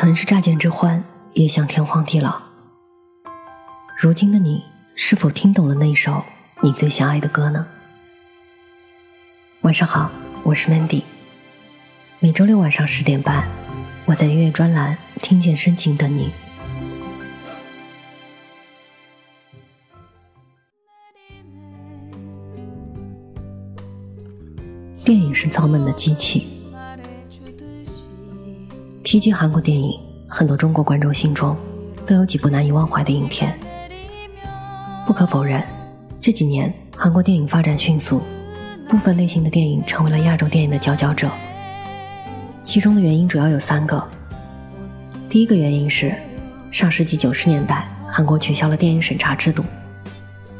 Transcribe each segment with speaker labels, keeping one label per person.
Speaker 1: 曾是乍见之欢，也想天荒地老。如今的你，是否听懂了那首你最想爱的歌呢？晚上好，我是 Mandy。每周六晚上十点半，我在音乐专栏听见深情等你。电影是造梦的机器。提及韩国电影，很多中国观众心中都有几部难以忘怀的影片。不可否认，这几年韩国电影发展迅速，部分类型的电影成为了亚洲电影的佼佼者。其中的原因主要有三个。第一个原因是，上世纪九十年代韩国取消了电影审查制度，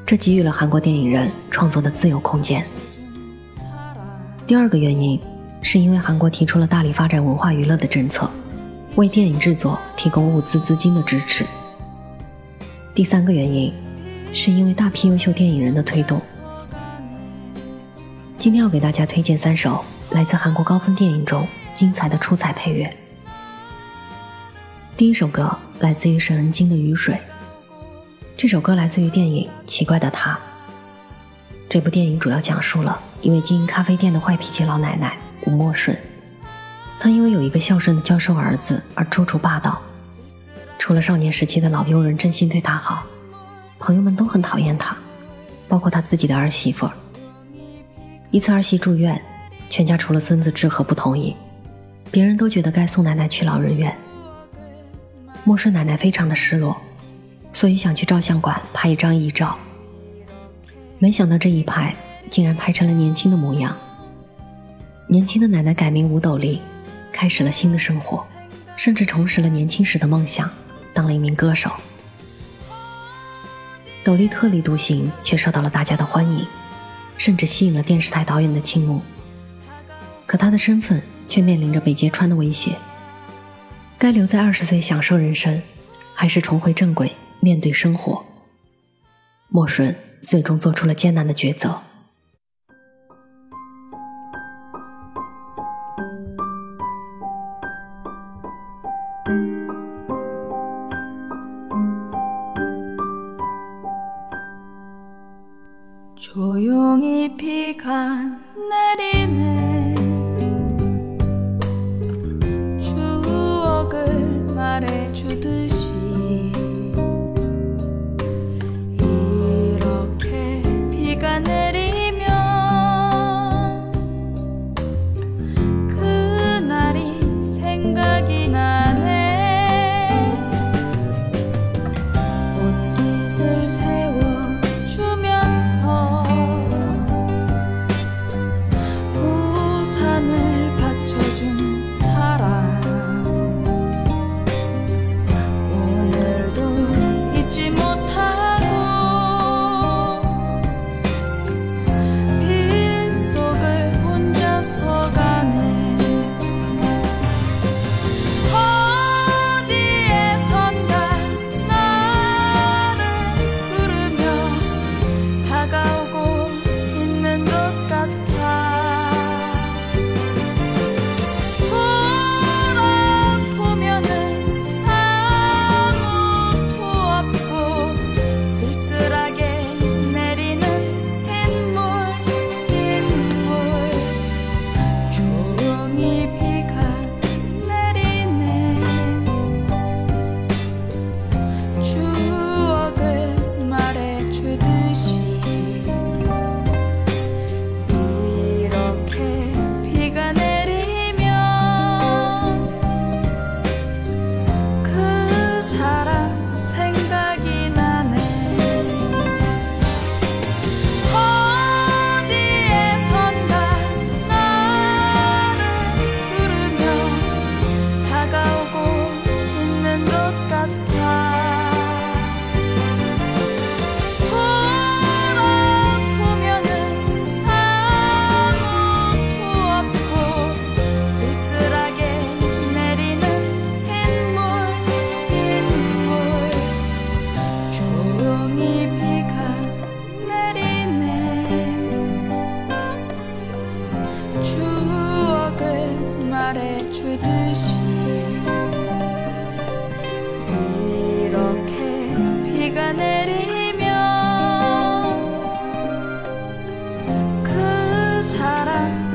Speaker 1: 这给予了韩国电影人创作的自由空间。第二个原因是因为韩国提出了大力发展文化娱乐的政策。为电影制作提供物资资金的支持。第三个原因，是因为大批优秀电影人的推动。今天要给大家推荐三首来自韩国高分电影中精彩的出彩配乐。第一首歌来自于沈恩京的《雨水》，这首歌来自于电影《奇怪的他》。这部电影主要讲述了一位经营咖啡店的坏脾气老奶奶吴默顺。他因为有一个孝顺的教授儿子而处处霸道，除了少年时期的老佣人真心对他好，朋友们都很讨厌他，包括他自己的儿媳妇。一次儿媳住院，全家除了孙子志和不同意，别人都觉得该送奶奶去老人院。莫顺奶奶非常的失落，所以想去照相馆拍一张遗照，没想到这一拍竟然拍成了年轻的模样。年轻的奶奶改名吴斗丽。开始了新的生活，甚至重拾了年轻时的梦想，当了一名歌手。斗笠特立独行，却受到了大家的欢迎，甚至吸引了电视台导演的倾慕。可他的身份却面临着被揭穿的威胁。该留在二十岁享受人生，还是重回正轨面对生活？莫顺最终做出了艰难的抉择。
Speaker 2: 조용히 비가 내리네. 추억을 말해주듯이 이렇게 비가 내리면 그날이 생각이 나네. 옷깃을 세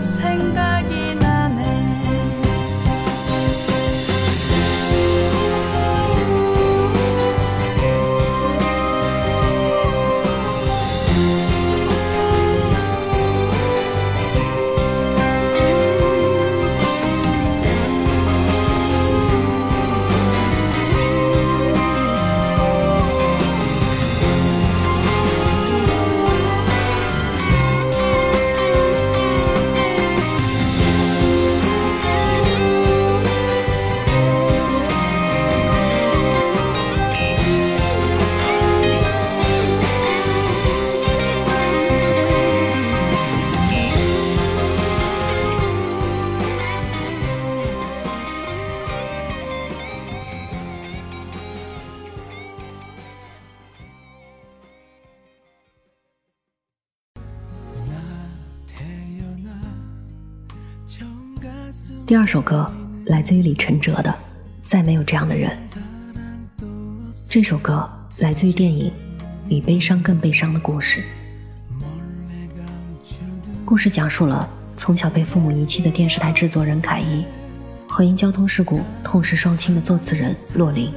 Speaker 2: xanh
Speaker 1: 第二首歌来自于李承哲的《再没有这样的人》。这首歌来自于电影《比悲伤更悲伤的故事》。故事讲述了从小被父母遗弃的电视台制作人凯伊，和因交通事故痛失双亲的作词人洛林。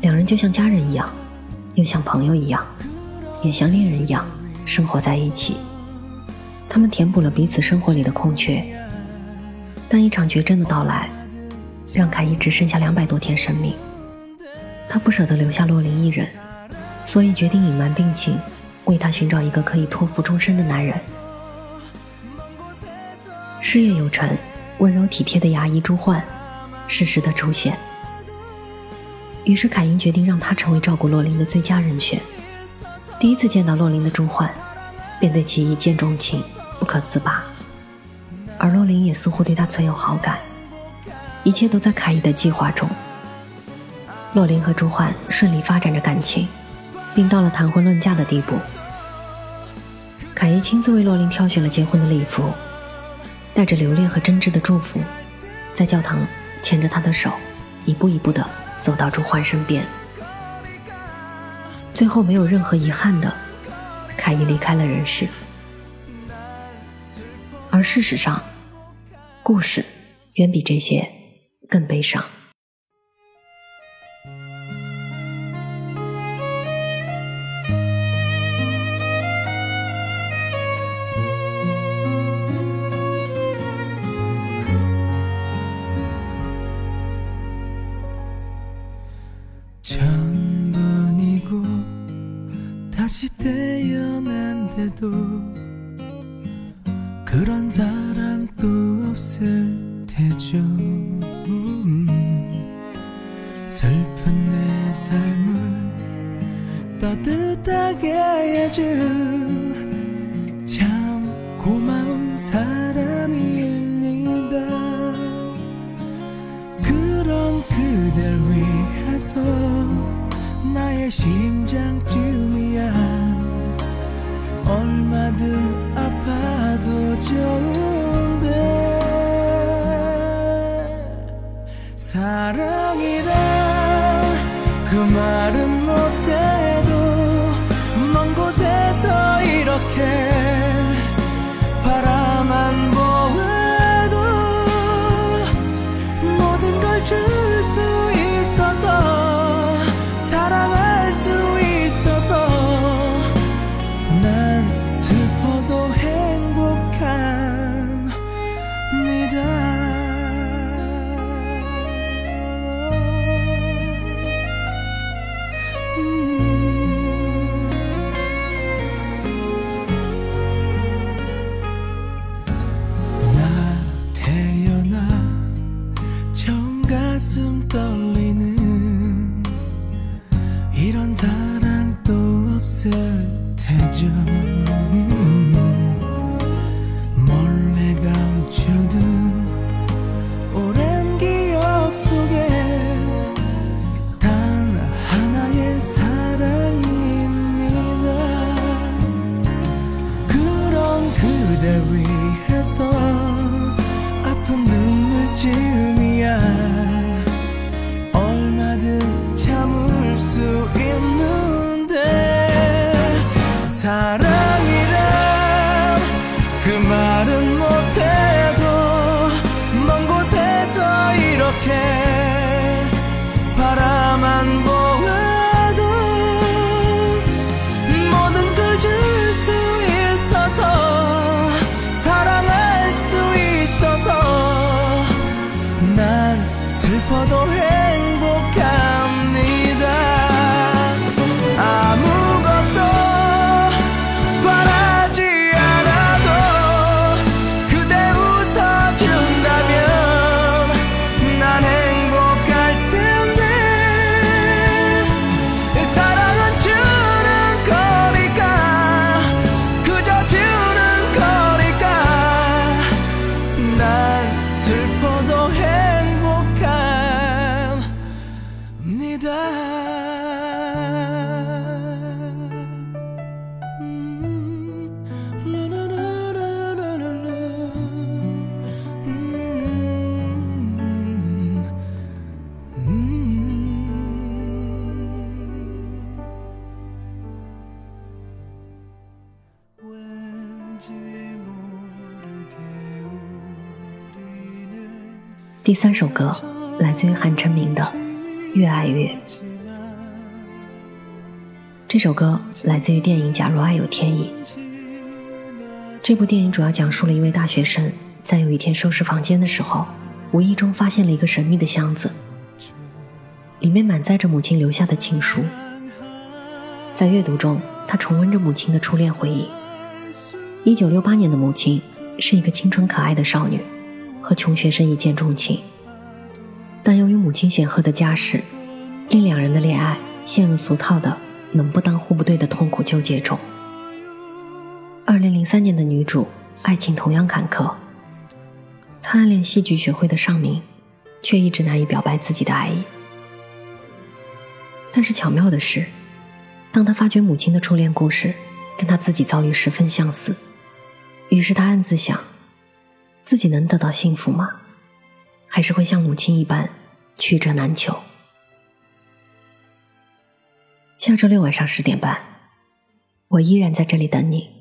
Speaker 1: 两人就像家人一样，又像朋友一样，也像恋人一样生活在一起。他们填补了彼此生活里的空缺，但一场绝症的到来，让凯伊只剩下两百多天生命。他不舍得留下洛林一人，所以决定隐瞒病情，为他寻找一个可以托付终身的男人。事业有成、温柔体贴的牙医朱焕适时的出现。于是凯因决定让他成为照顾洛林的最佳人选。第一次见到洛林的朱焕，便对其一见钟情，不可自拔。而洛林也似乎对他存有好感，一切都在凯伊的计划中。洛林和朱焕顺利发展着感情，并到了谈婚论嫁的地步。凯伊亲自为洛林挑选了结婚的礼服，带着留恋和真挚的祝福，在教堂牵着他的手，一步一步的。走到朱焕身边，最后没有任何遗憾的，凯伊离开了人世。而事实上，故事远比这些更悲伤。
Speaker 2: 슬픈 내 삶을 따뜻하게 해준 참 고마운 사람입니다. 그런 그댈 위해서 나의 심장쯤이야. 얼마든 아파도 좋은데 사랑이란 그 말은 못해도 먼 곳에서 이렇게
Speaker 1: 第三首歌来自于韩晨明的《越爱越》。这首歌来自于电影《假如爱有天意》。这部电影主要讲述了一位大学生在有一天收拾房间的时候，无意中发现了一个神秘的箱子，里面满载着母亲留下的情书。在阅读中，他重温着母亲的初恋回忆，一九六八年的母亲是一个清纯可爱的少女，和穷学生一见钟情。但由于母亲显赫的家世，令两人的恋爱陷入俗套的门不当户不对的痛苦纠结中。二零零三年的女主，爱情同样坎坷。她暗恋戏剧学会的尚明，却一直难以表白自己的爱意。但是巧妙的是，当她发觉母亲的初恋故事跟她自己遭遇十分相似，于是他暗自想：自己能得到幸福吗？还是会像母亲一般曲折难求？下周六晚上十点半，我依然在这里等你。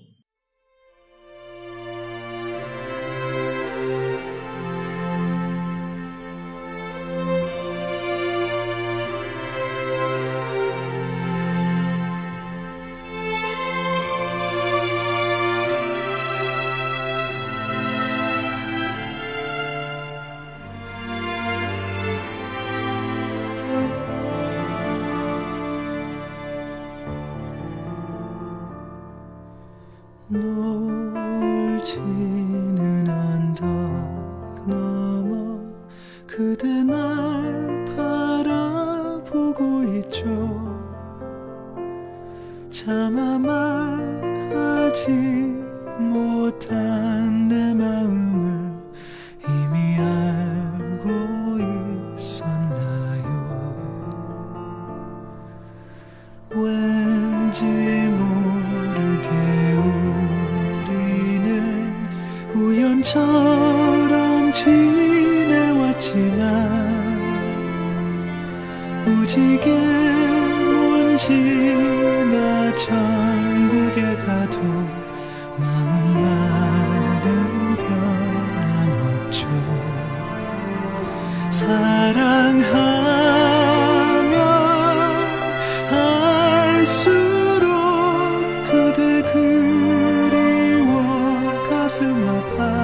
Speaker 2: 사랑하면 할수록 그대 그리워 가슴 아파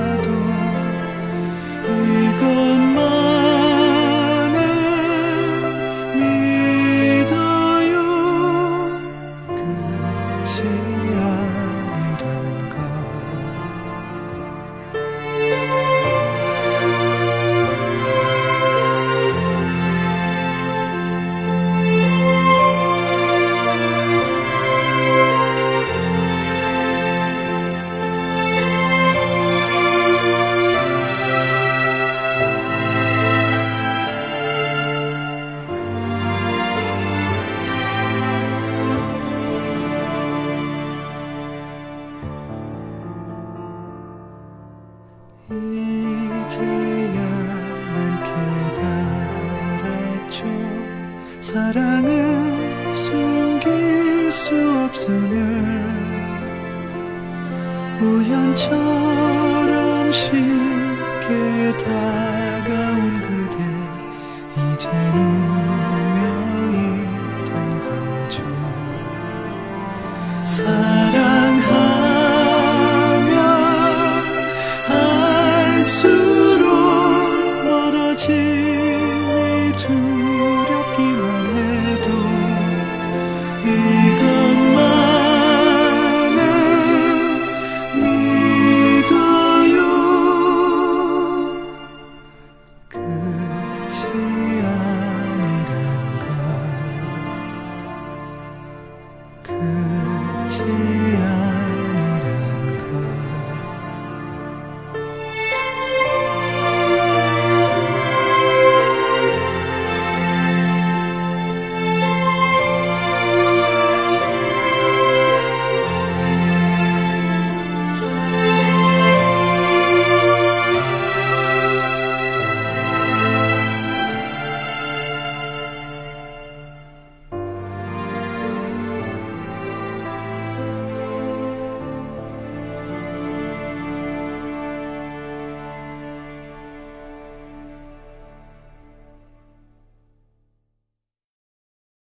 Speaker 2: 사랑은 숨길 수 없으면 우연처럼 쉽게 다가온 그대 이제 운명이 된 거죠. 사랑